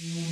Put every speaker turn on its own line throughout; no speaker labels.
Yeah.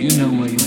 If the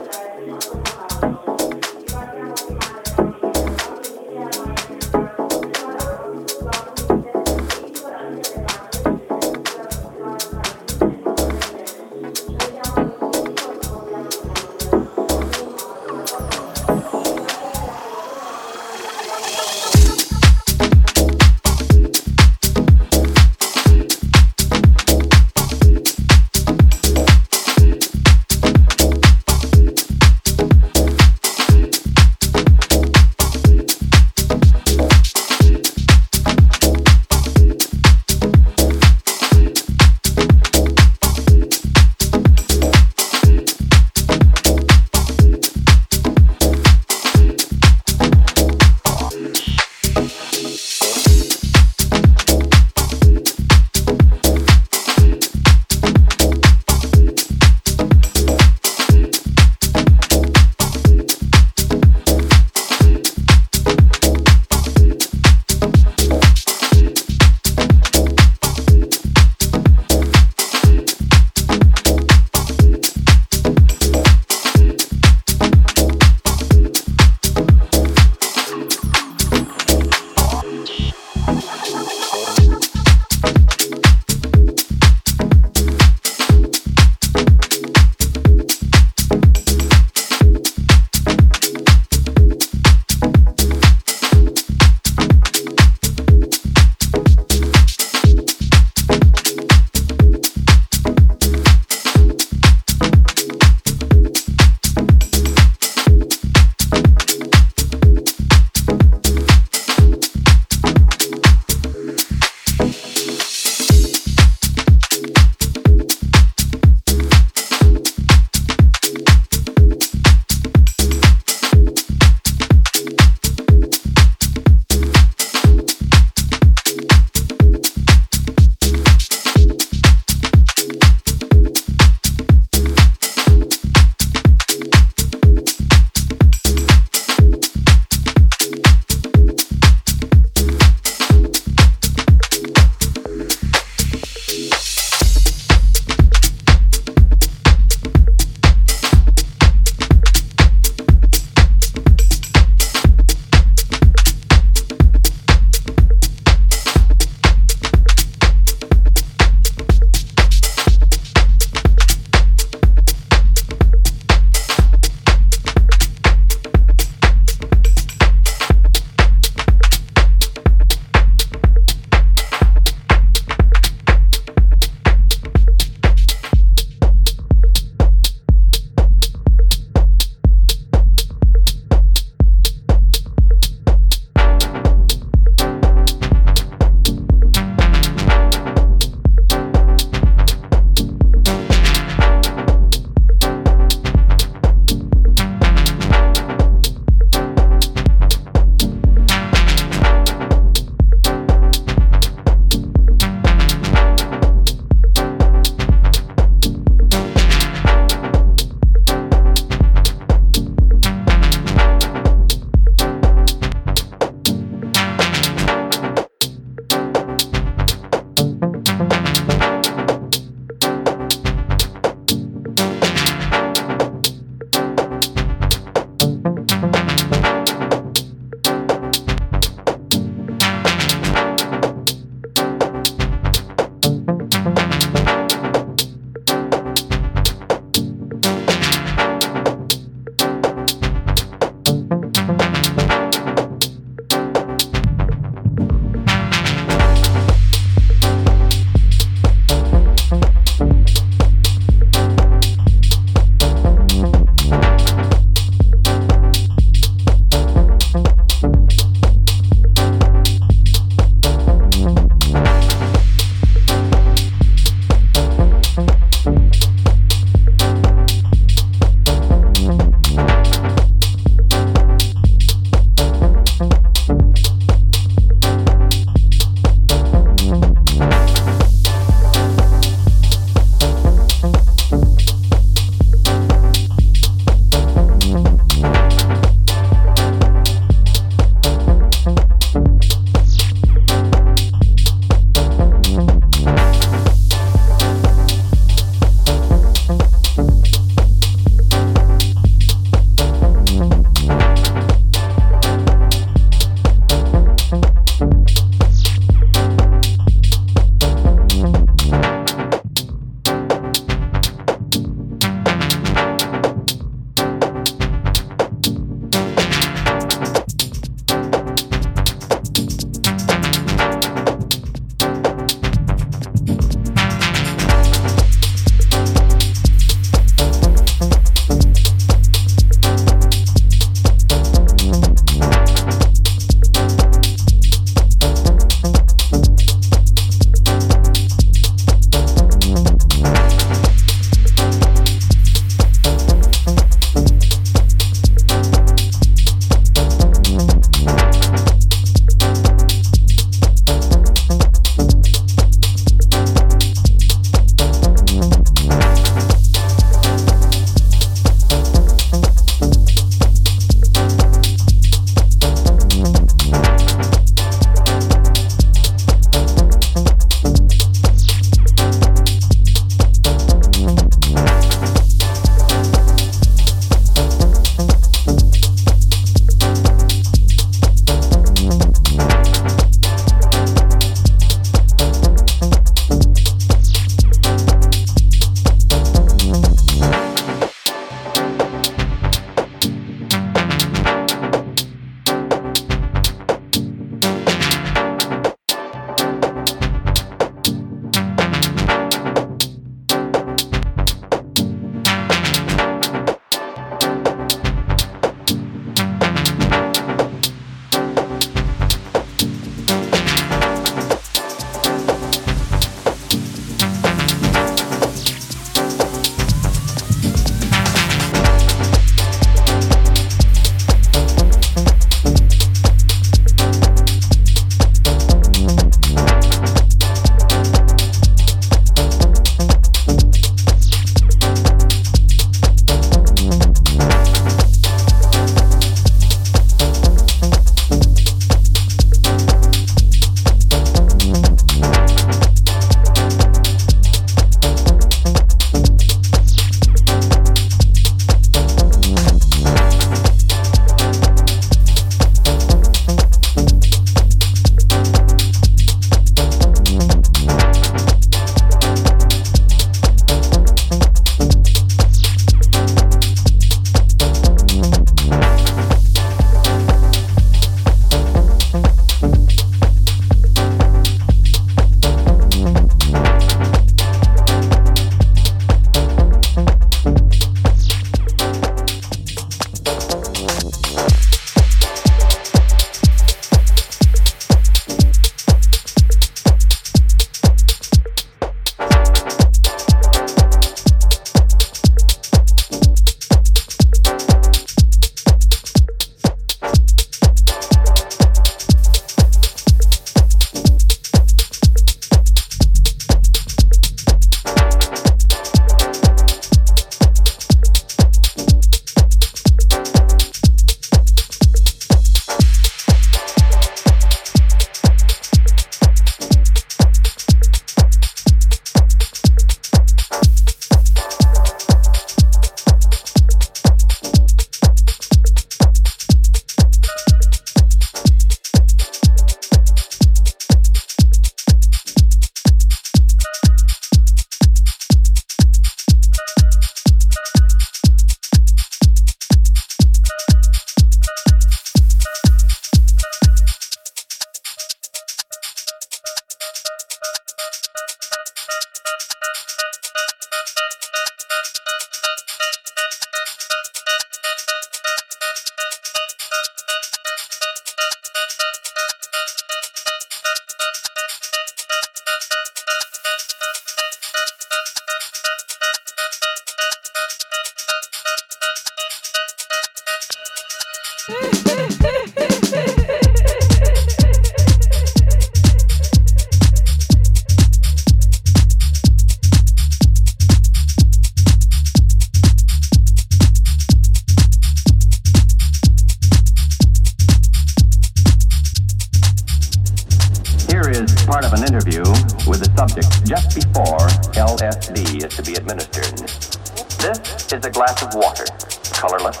glass of water, colorless,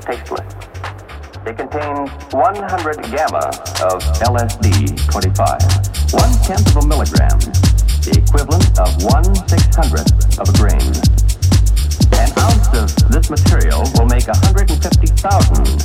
tasteless. It contains 100 gamma of LSD 25, one tenth of a milligram, the equivalent of one six hundredth of a grain. An ounce of this material will make 150,000